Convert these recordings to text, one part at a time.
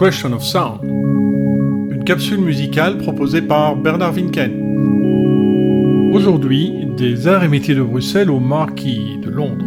Question of Sound, une capsule musicale proposée par Bernard Winken. Aujourd'hui, des arts et métiers de Bruxelles au Marquis de Londres.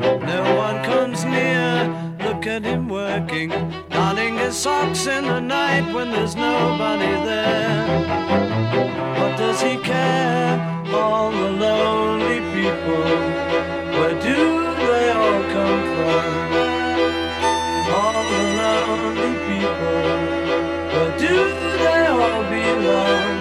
no one comes near, look at him working, darning his socks in the night when there's nobody there. What does he care? All the lonely people, where do they all come from? All the lonely people, where do they all belong?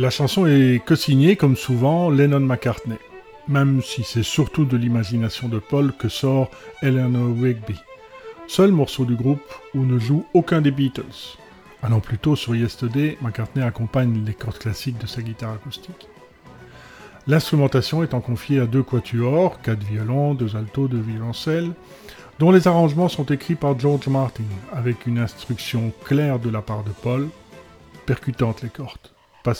La chanson est co-signée, comme souvent, Lennon-McCartney, même si c'est surtout de l'imagination de Paul que sort Eleanor Rigby. Seul morceau du groupe où ne joue aucun des Beatles. Allant plutôt sur Yesterday, McCartney accompagne les cordes classiques de sa guitare acoustique. L'instrumentation étant confiée à deux quatuors, quatre violons, deux altos, deux violoncelles, dont les arrangements sont écrits par George Martin, avec une instruction claire de la part de Paul, percutante les cordes pas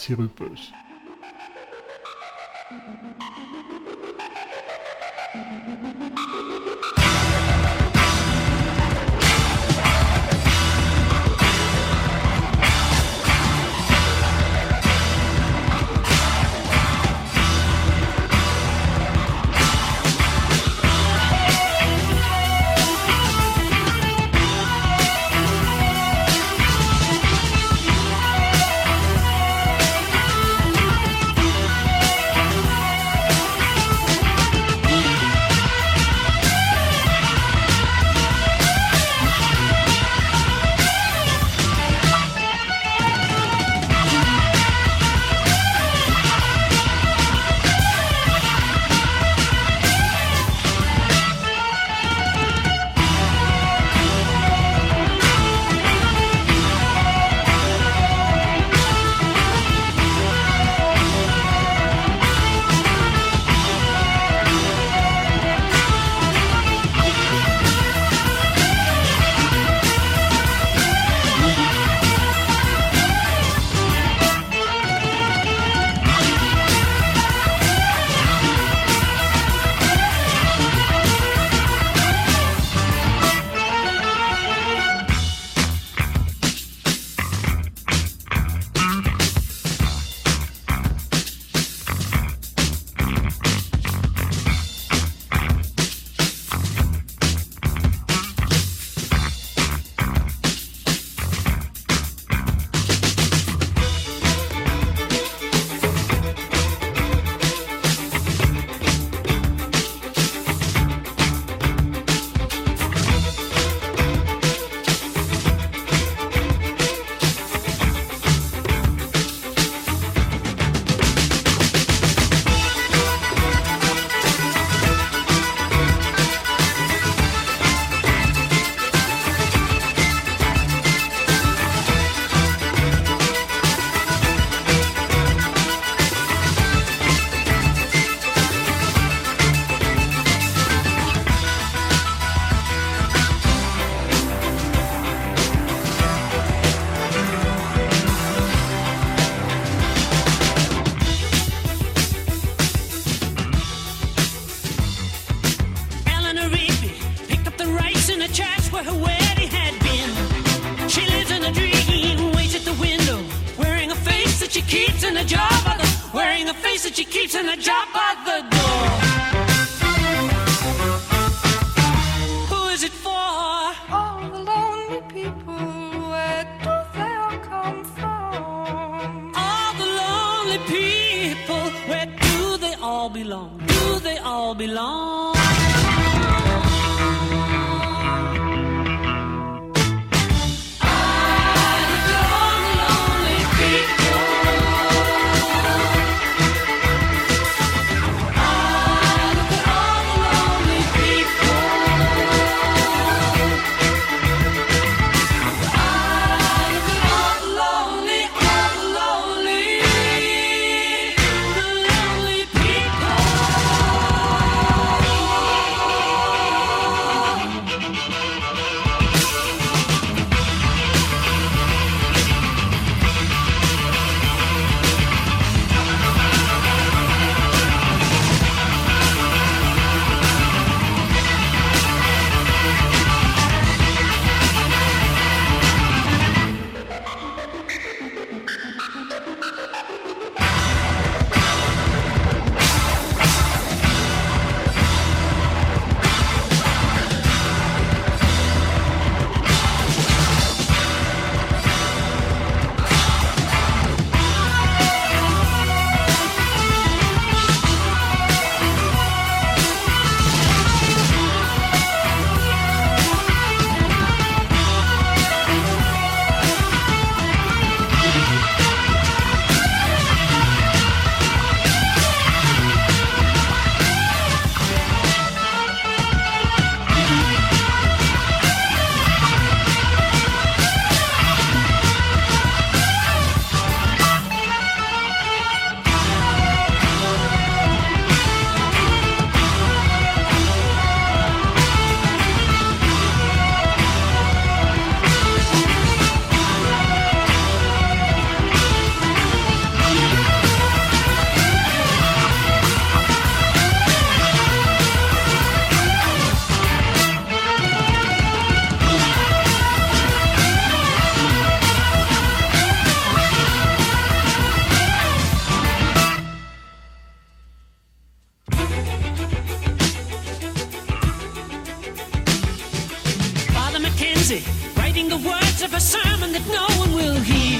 Mackenzie, writing the words of a sermon that no one will hear.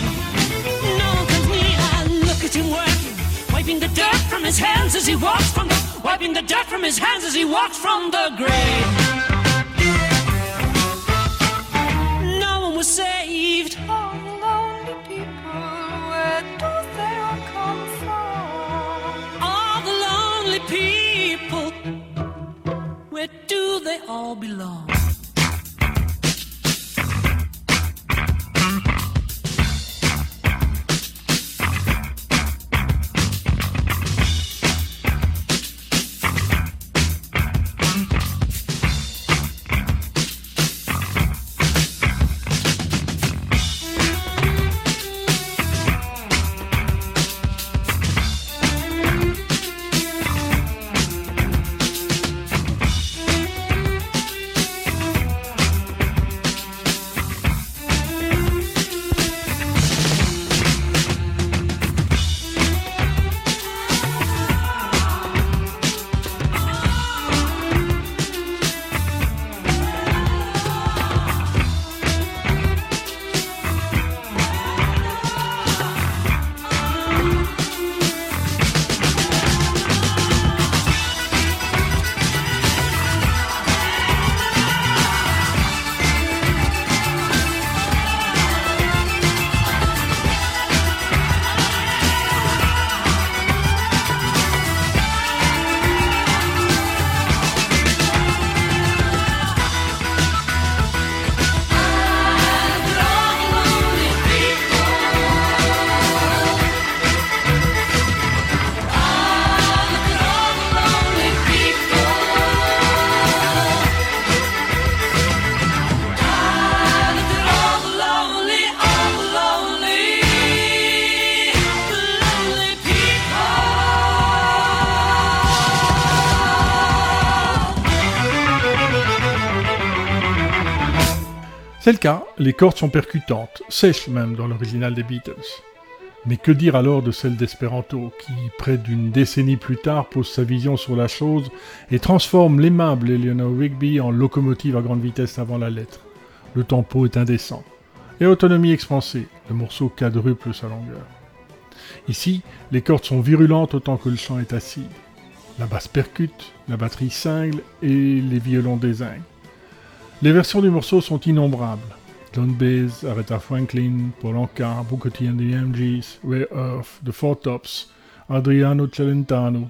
No one comes near. I look at him working, wiping the dirt from his hands as he walks from the, wiping the dirt from his hands as he walks from the grave. No one was saved. All the lonely people, where do they all come from? All the lonely people, where do they all belong? C'est cas, les cordes sont percutantes, sèches même dans l'original des Beatles. Mais que dire alors de celle d'Espéranto, qui, près d'une décennie plus tard, pose sa vision sur la chose et transforme l'aimable Eleanor Rigby en locomotive à grande vitesse avant la lettre. Le tempo est indécent. Et autonomie expansée, le morceau quadruple sa longueur. Ici, les cordes sont virulentes autant que le chant est acide. La basse percute, la batterie cingle et les violons désinguent. Les versions du morceau sont innombrables. John Baez, Aretha Franklin, Paul Anka, T and the MGs, Ray Earth, The Four Tops, Adriano Celentano,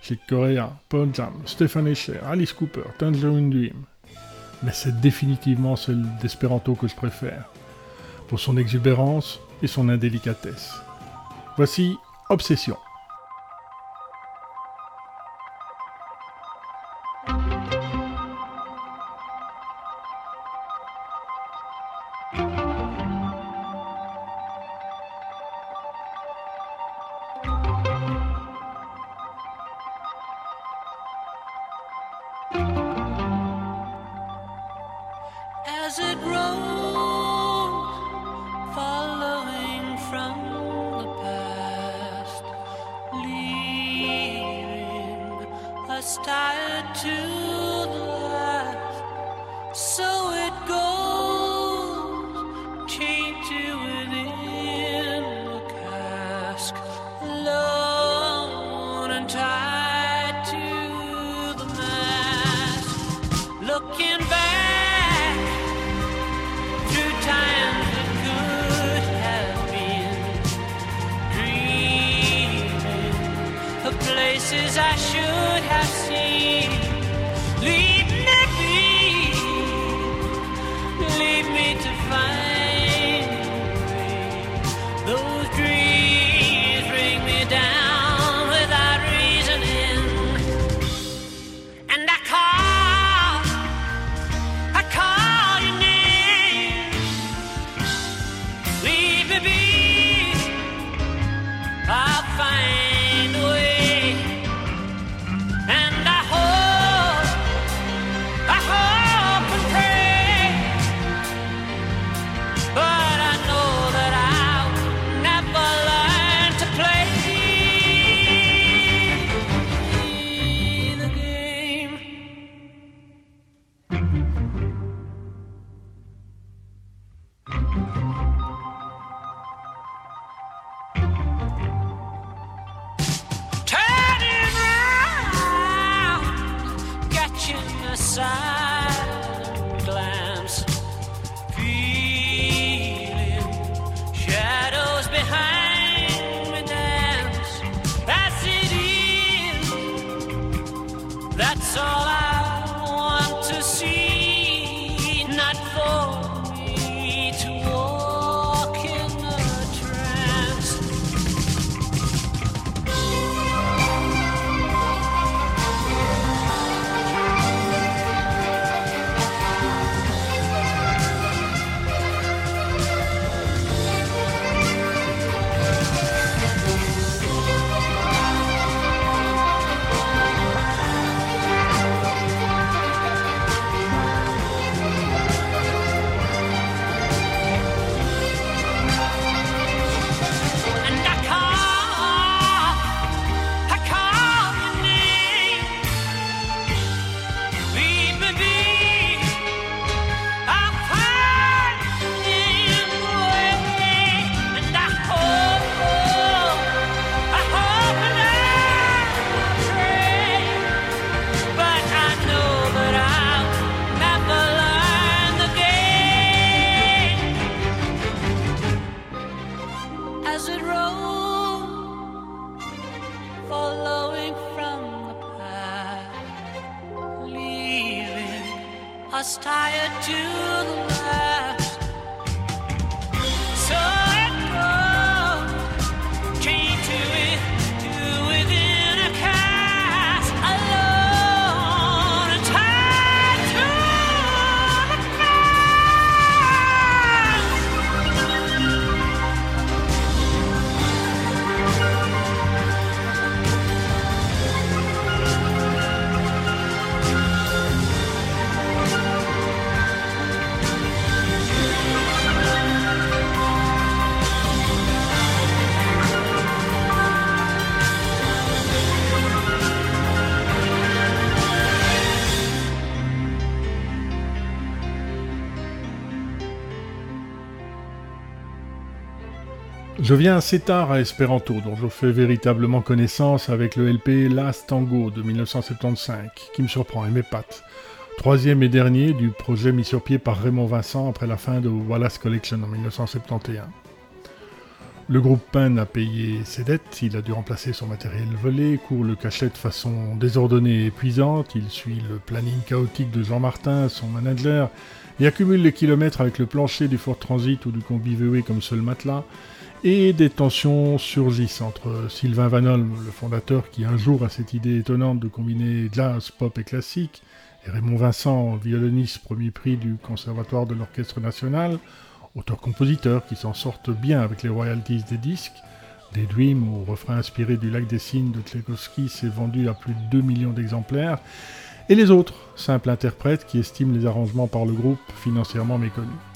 Chick Corea, Paul Jam, Stephen Escher, Alice Cooper, Tangerine Dream. Mais c'est définitivement celle d'Esperanto que je préfère, pour son exubérance et son indélicatesse. Voici Obsession. Je viens assez tard à Esperanto, dont je fais véritablement connaissance avec le LP Last Tango de 1975, qui me surprend et m'épate. Troisième et dernier du projet mis sur pied par Raymond Vincent après la fin de Wallace Collection en 1971. Le groupe peine a payé ses dettes, il a dû remplacer son matériel volé, court le cachet de façon désordonnée et épuisante, il suit le planning chaotique de Jean Martin, son manager, et accumule les kilomètres avec le plancher du Fort Transit ou du combi VW comme seul matelas, et des tensions surgissent entre Sylvain Van Holm, le fondateur qui un jour a cette idée étonnante de combiner jazz, pop et classique, et Raymond Vincent, violoniste premier prix du Conservatoire de l'Orchestre National, auteur-compositeur qui s'en sortent bien avec les royalties des disques. Des Dreams au refrain inspiré du lac des Cygnes de Tchaïkovsky s'est vendu à plus de 2 millions d'exemplaires. Et les autres, simples interprètes qui estiment les arrangements par le groupe financièrement méconnus.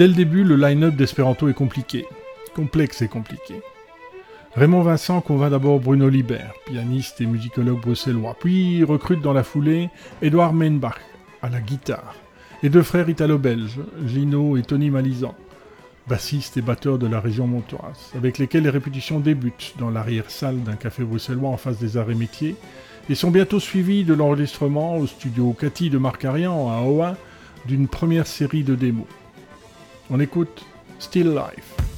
Dès le début, le line-up d'Espéranto est compliqué. Complexe et compliqué. Raymond Vincent convainc d'abord Bruno Libert, pianiste et musicologue bruxellois, puis recrute dans la foulée Edouard Meinbach à la guitare, et deux frères italo-belges, Gino et Tony Malizan, bassistes et batteurs de la région montoise, avec lesquels les répétitions débutent dans l'arrière-salle d'un café bruxellois en face des arts et métiers, et sont bientôt suivies de l'enregistrement au studio Cathy de Marcarian à Oa d'une première série de démos. On écoute Still Life.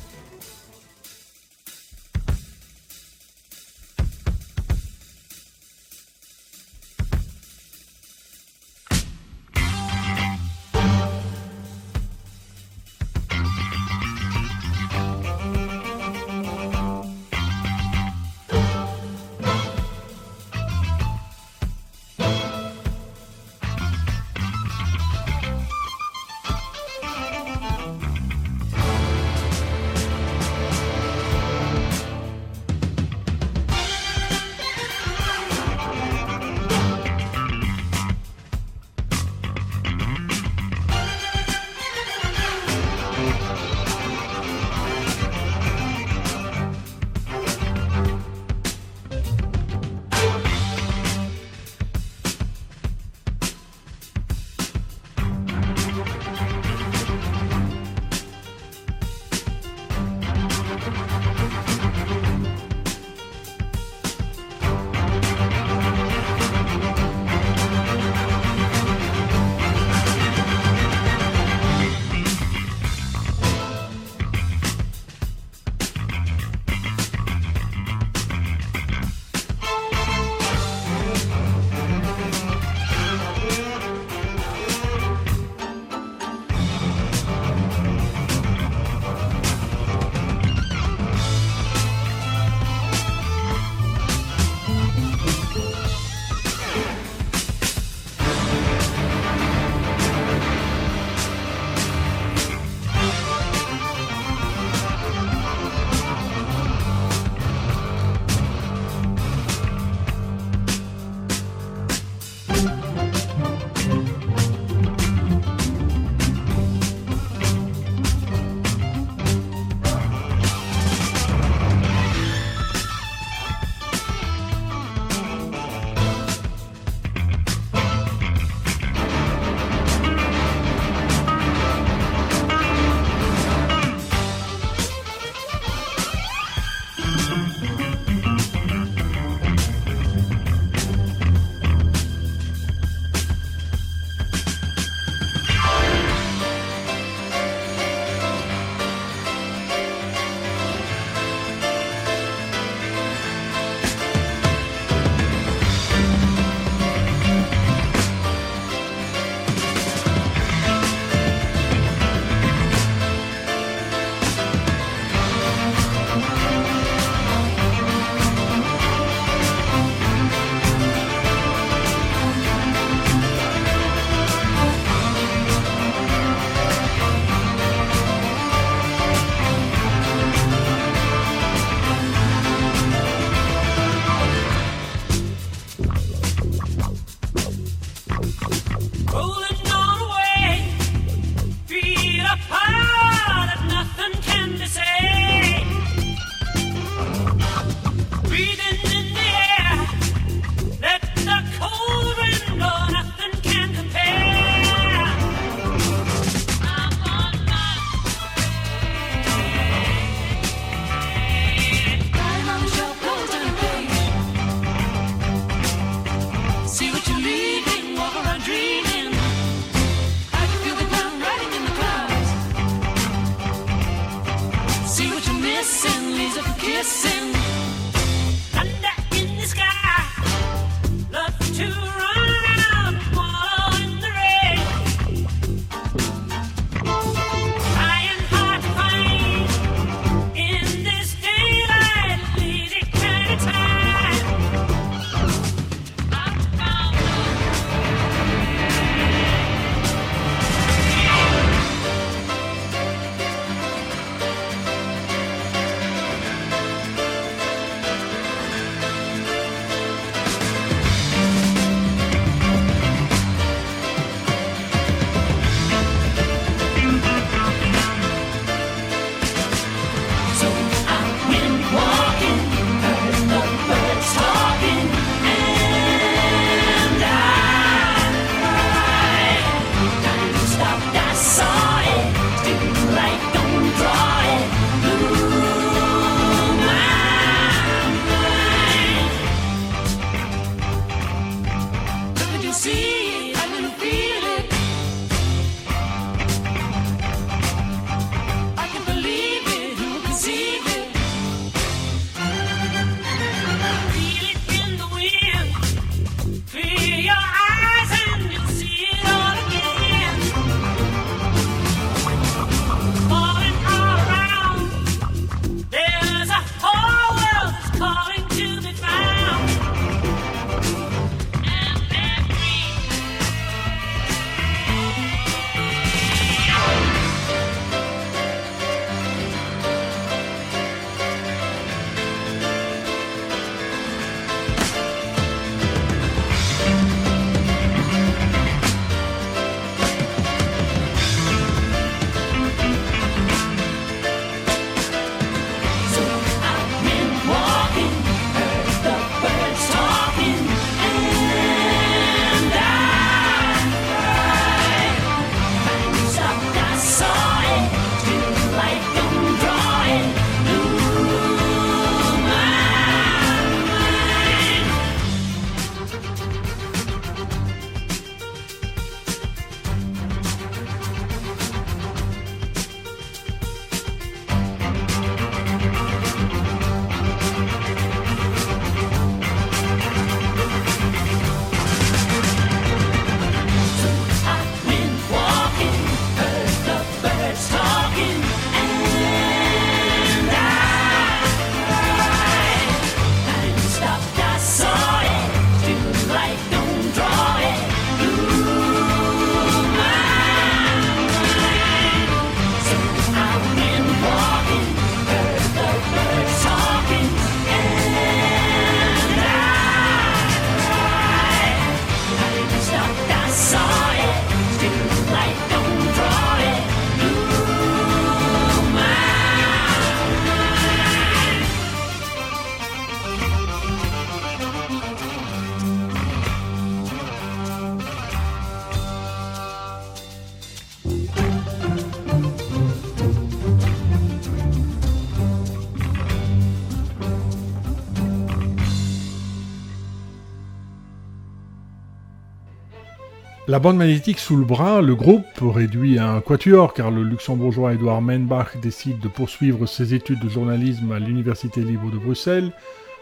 La bande magnétique sous le bras, le groupe, réduit à un quatuor car le luxembourgeois Edouard Meinbach décide de poursuivre ses études de journalisme à l'Université libre de Bruxelles,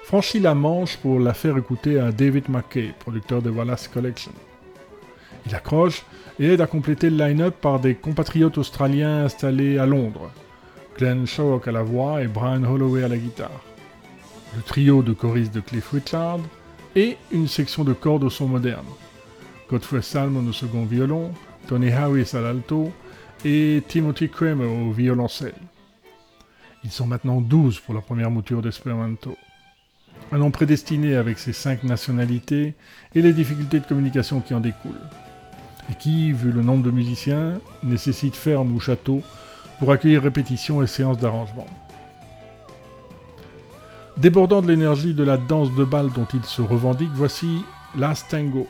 franchit la Manche pour la faire écouter à David McKay, producteur de Wallace Collection. Il accroche et aide à compléter le line-up par des compatriotes australiens installés à Londres, Glenn Sherrock à la voix et Brian Holloway à la guitare. Le trio de choristes de Cliff Richard et une section de cordes au son moderne. Godfrey Salmon au second violon, Tony Harris à l'alto et Timothy Kramer au violoncelle. Ils sont maintenant 12 pour la première mouture d'Esperanto. Un nom prédestiné avec ses cinq nationalités et les difficultés de communication qui en découlent. Et qui, vu le nombre de musiciens, nécessite ferme ou château pour accueillir répétitions et séances d'arrangement. Débordant de l'énergie de la danse de bal dont il se revendique, voici Last Tango.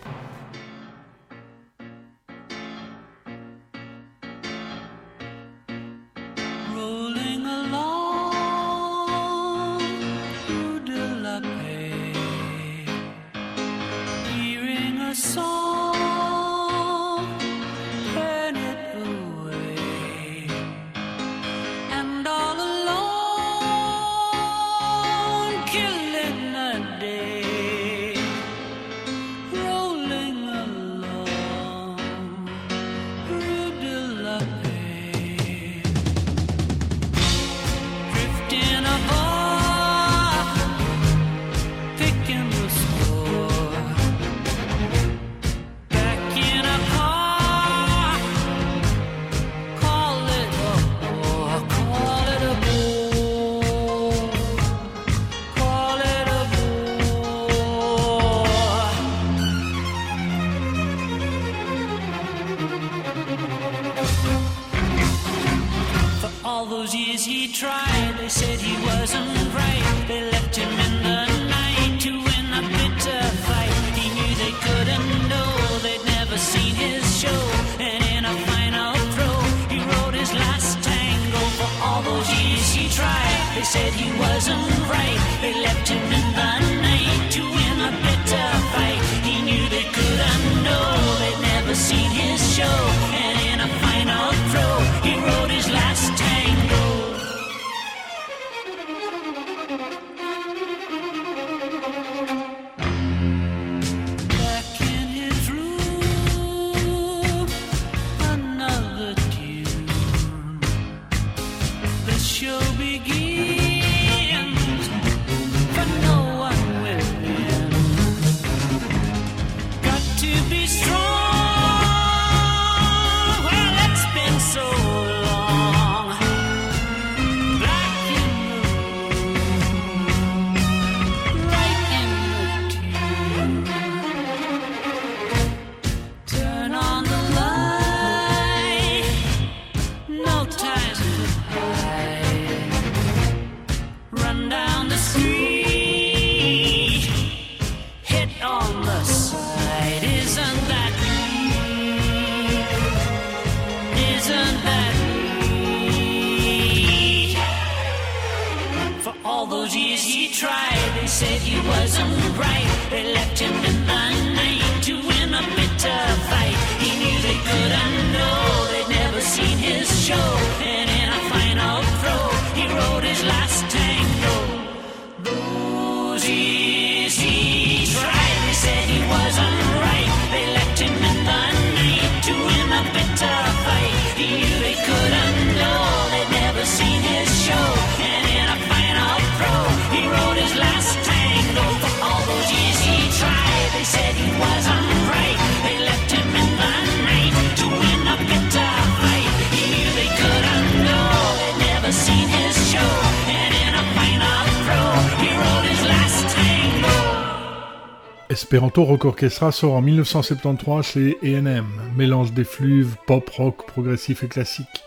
Esperanto Rock Orchestra sort en 1973 chez A&M, mélange des fluves pop, rock, progressif et classique,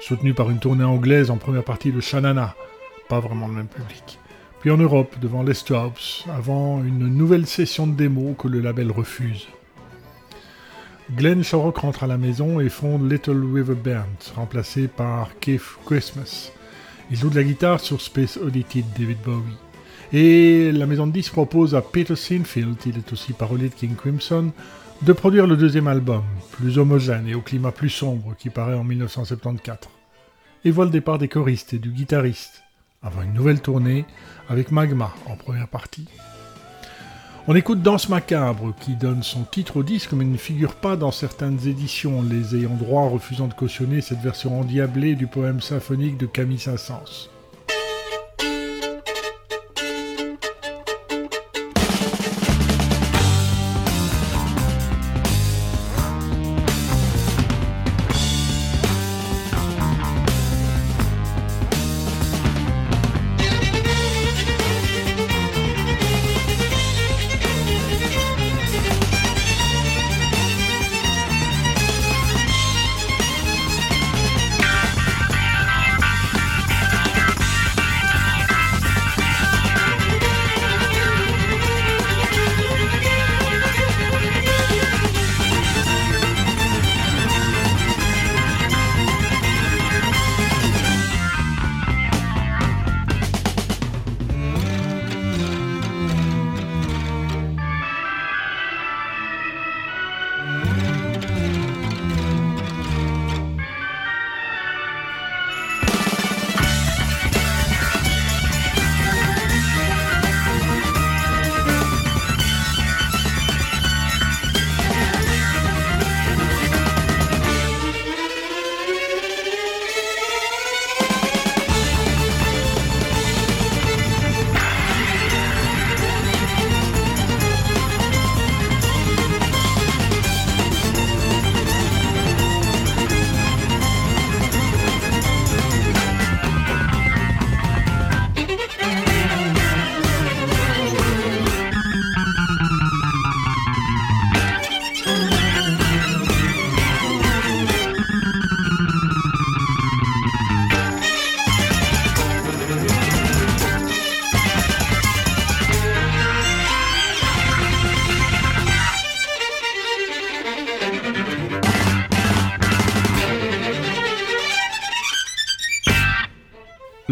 soutenu par une tournée anglaise en première partie de Shanana, pas vraiment le même public. Puis en Europe, devant les Straubs, avant une nouvelle session de démos que le label refuse. Glenn Shorrock rentre à la maison et fonde Little River Band, remplacé par Keith Christmas. Il joue de la guitare sur Space Oddity de David Bowie. Et la maison de disques propose à Peter Sinfield, il est aussi parolier de King Crimson, de produire le deuxième album, plus homogène et au climat plus sombre, qui paraît en 1974, et voit le départ des choristes et du guitariste, avant une nouvelle tournée avec Magma en première partie. On écoute Danse macabre, qui donne son titre au disque mais ne figure pas dans certaines éditions, les ayant droit refusant de cautionner cette version endiablée du poème symphonique de Camille Saint-Saëns.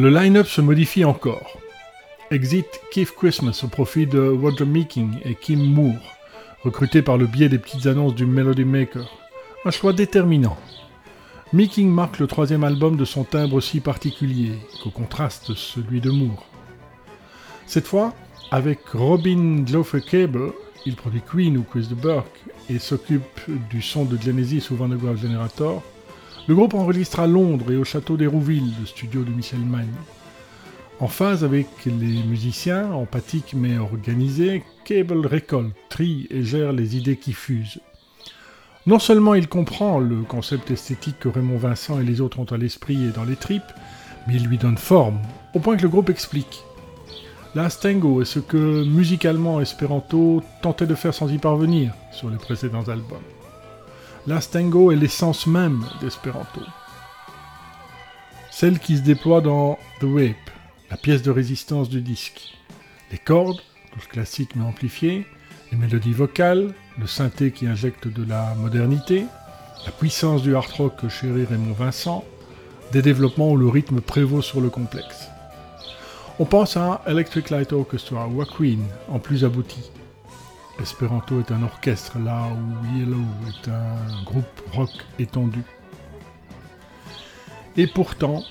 Le line-up se modifie encore. Exit Keith Christmas au profit de Roger Meeking et Kim Moore, recrutés par le biais des petites annonces du Melody Maker. Un choix déterminant. Meeking marque le troisième album de son timbre si particulier, qu'au contraste celui de Moore. Cette fois, avec Robin Glover Cable, il produit Queen ou Chris de Burke et s'occupe du son de Genesis ou Van Generator, le groupe enregistre à Londres et au château d'Hérouville, le studio de Michel Magne. En phase avec les musiciens, empathiques mais organisés, Cable récolte, trie et gère les idées qui fusent. Non seulement il comprend le concept esthétique que Raymond Vincent et les autres ont à l'esprit et dans les tripes, mais il lui donne forme, au point que le groupe explique. Last Tango est ce que musicalement Esperanto tentait de faire sans y parvenir sur les précédents albums. L'Astango est l'essence même d'Espéranto. Celle qui se déploie dans The Whip, la pièce de résistance du disque. Les cordes, tous classiques mais amplifiées, les mélodies vocales, le synthé qui injecte de la modernité, la puissance du hard rock que chérit Raymond Vincent, des développements où le rythme prévaut sur le complexe. On pense à Electric Light Orchestra ou à Queen, en plus abouti. Esperanto est un orchestre là où Yellow est un groupe rock étendu. Et pourtant,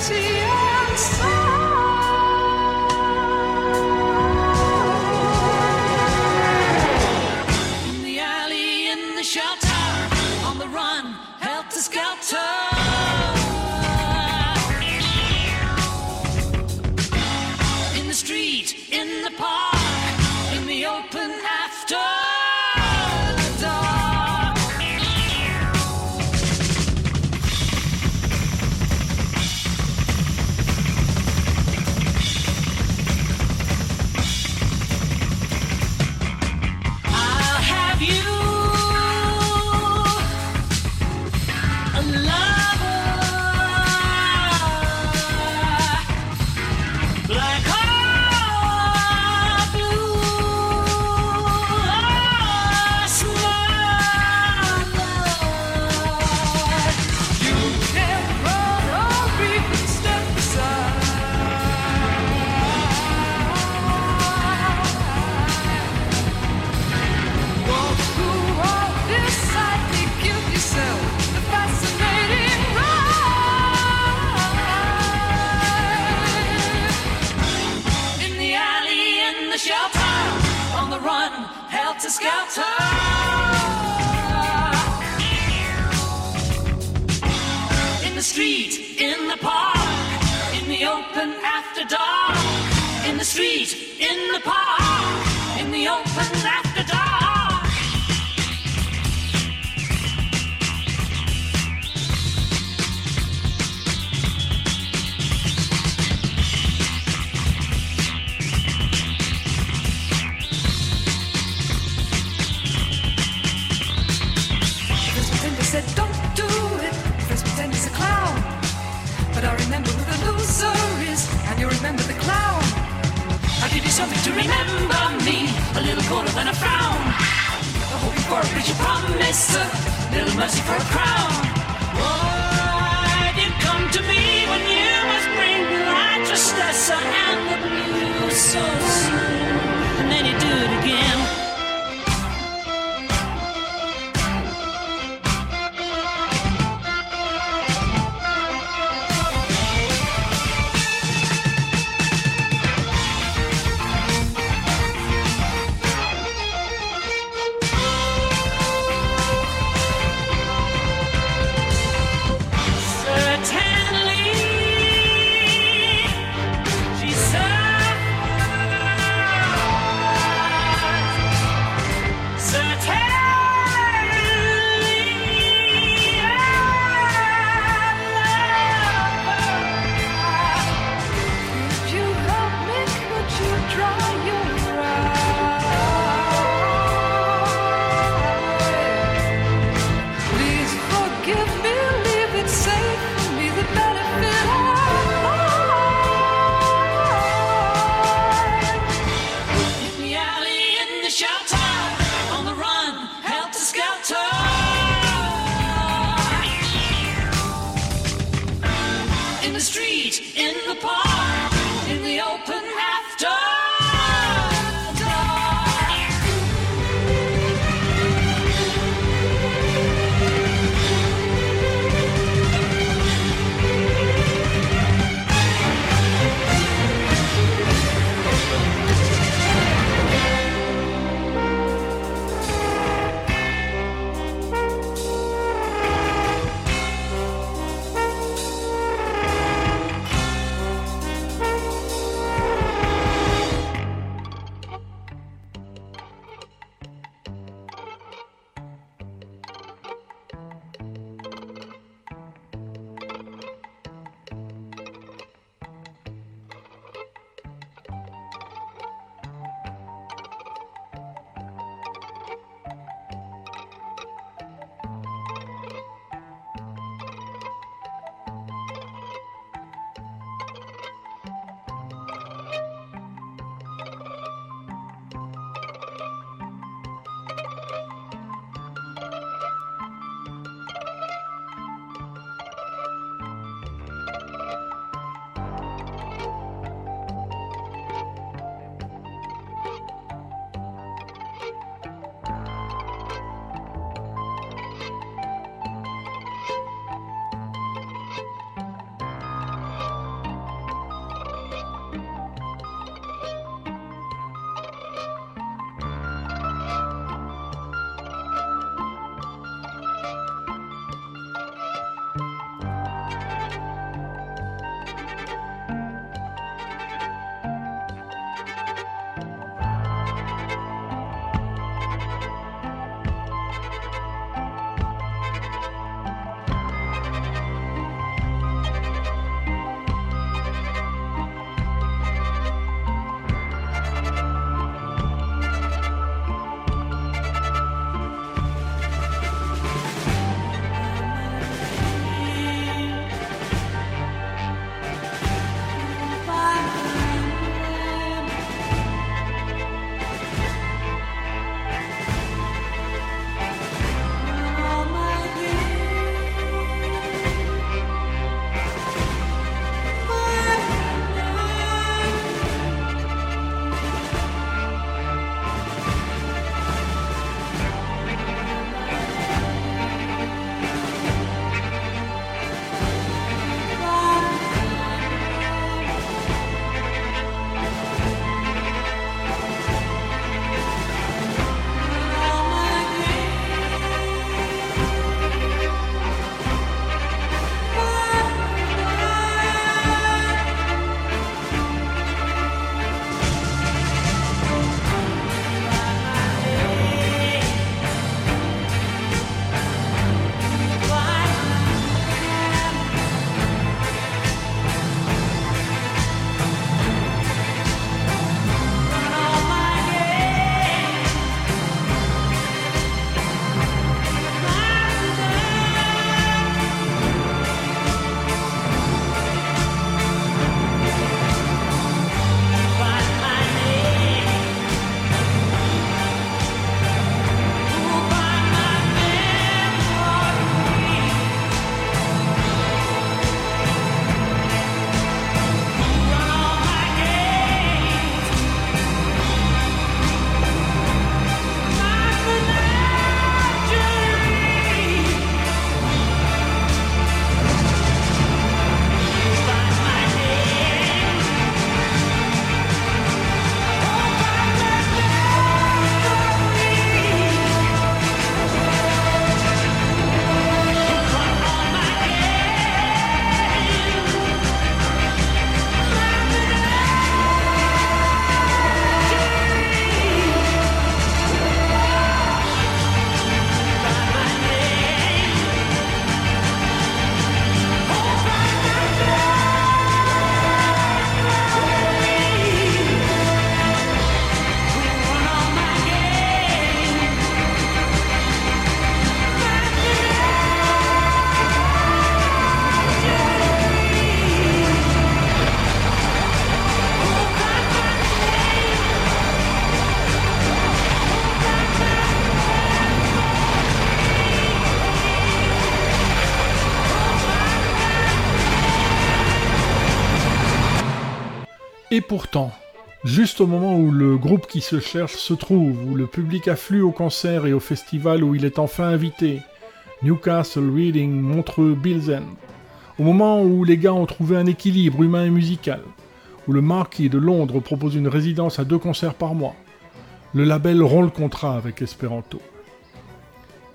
empty inside. remember me. A little colder than a frown. I hope you work, but you promise a little mercy for a crown. Why did come to me when you must bring the righteousness and the blue so soon? Et pourtant, juste au moment où le groupe qui se cherche se trouve, où le public afflue au concert et au festival où il est enfin invité, Newcastle, Reading, Montreux, Bilzen, au moment où les gars ont trouvé un équilibre humain et musical, où le Marquis de Londres propose une résidence à deux concerts par mois, le label rompt le contrat avec Esperanto.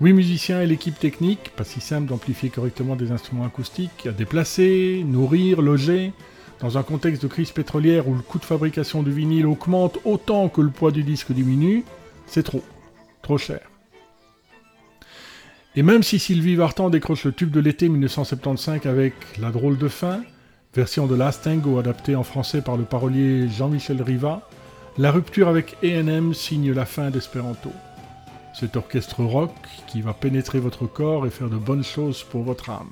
Huit musiciens et l'équipe technique, pas si simple d'amplifier correctement des instruments acoustiques, à déplacer, nourrir, loger, dans un contexte de crise pétrolière où le coût de fabrication du vinyle augmente autant que le poids du disque diminue, c'est trop. Trop cher. Et même si Sylvie Vartan décroche le tube de l'été 1975 avec La drôle de fin, version de Last Tango adaptée en français par le parolier Jean-Michel Riva, la rupture avec AM signe la fin d'Espéranto cet orchestre rock qui va pénétrer votre corps et faire de bonnes choses pour votre âme.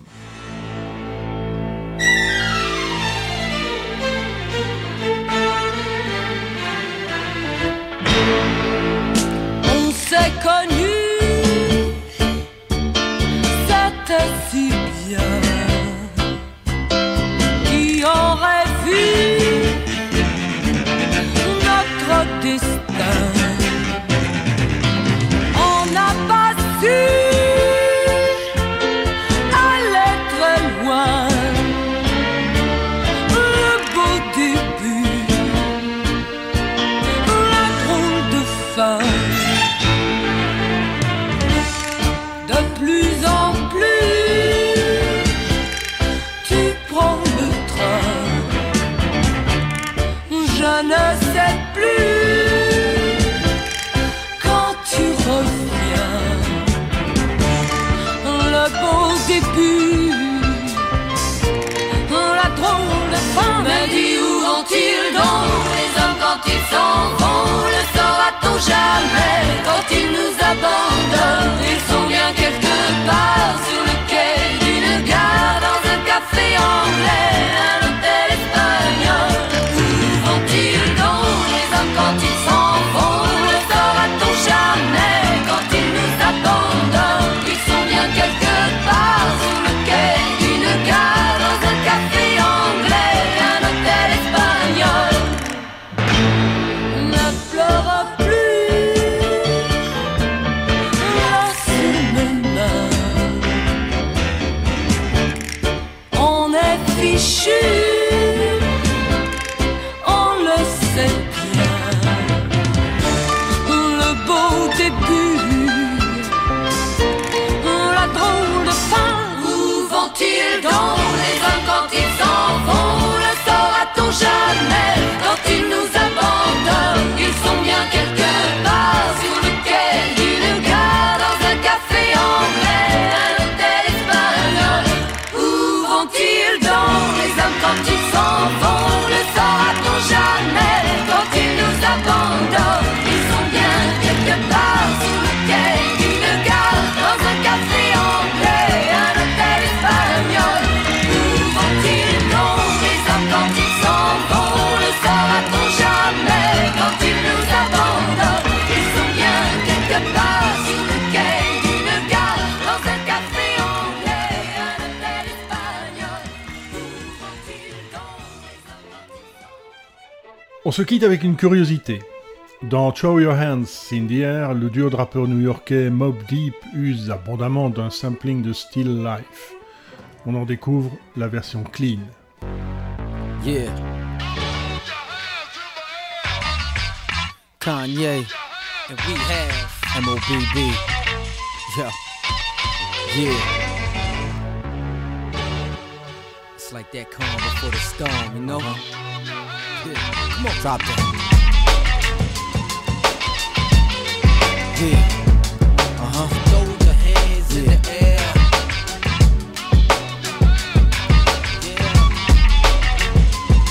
S'en vont Le saura-t-on jamais? Quand ils nous saura-t-on jamais. Quand ils nous abandonnent se quitte avec une curiosité. Dans Throw Your Hands in the Air, le duo de rappeurs new-yorkais Mob Deep use abondamment d'un sampling de Still Life. On en découvre la version clean. Yeah. Kanye. And we have MOBB. Yo. Yeah. It's like that calm before the storm, you know? Yeah. Come on, drop that. Yeah. Uh huh. Throw your hands in the air. Yeah.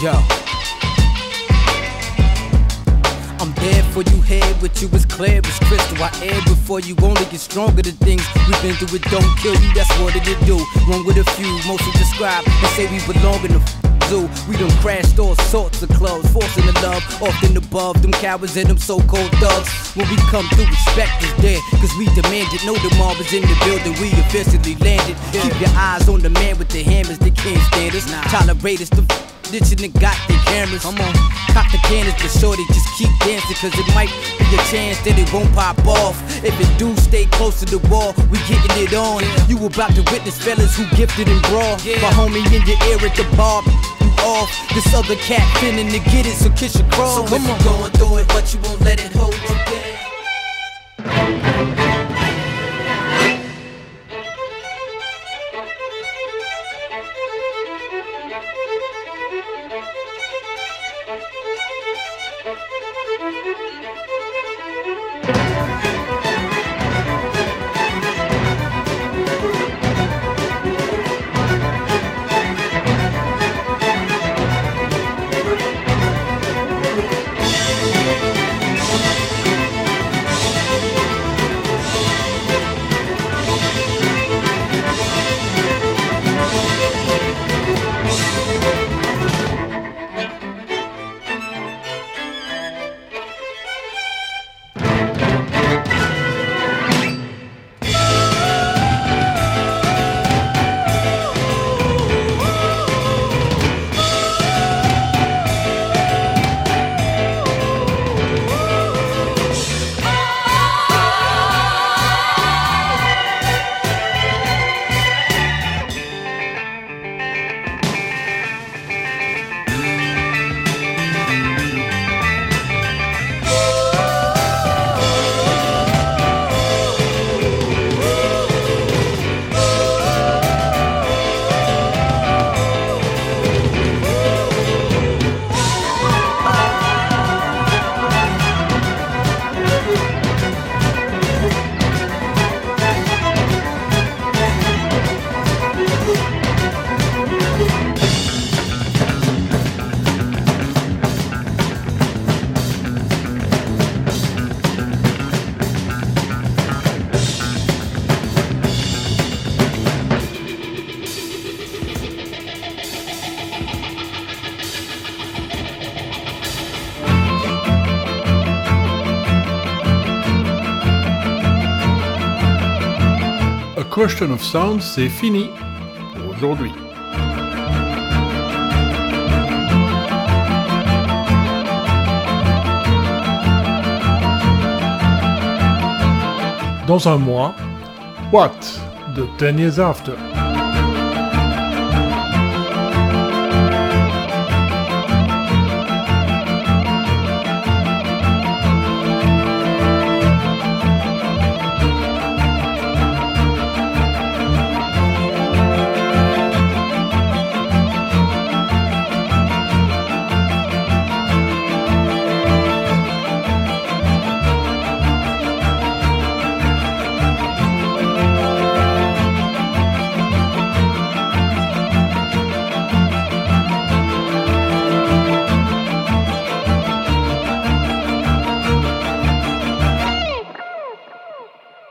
Yo. I'm there for you, head with you as clear as crystal. I air before you only get stronger. The things we've been through, it don't kill you. That's what it do. Wrong with a few, mostly describe and say we belong in the zoo. We done crashed all sorts of clubs, forcing the love, often above them cowards and them so-called thugs. When we come through, respect is there, cause we demand it. Know the mob is in the building, we officially landed. Keep your eyes on the man with the hammers, they can't stand us. Tolerate us, the ditching and got the cameras. Come on, cop the cannons, but shorty just keep dancing, cause it might be a chance that it won't pop off. If it do, stay close to the wall, we getting it on. You about to witness fellas who gifted and raw. My homie in your ear at the bar, off. This other cat finna to get it, so kiss your crawl. So Come if on. you're going through it, but you won't let it hold you down. Question of Sound, c'est fini pour aujourd'hui. Dans un mois, What? de Ten Years After.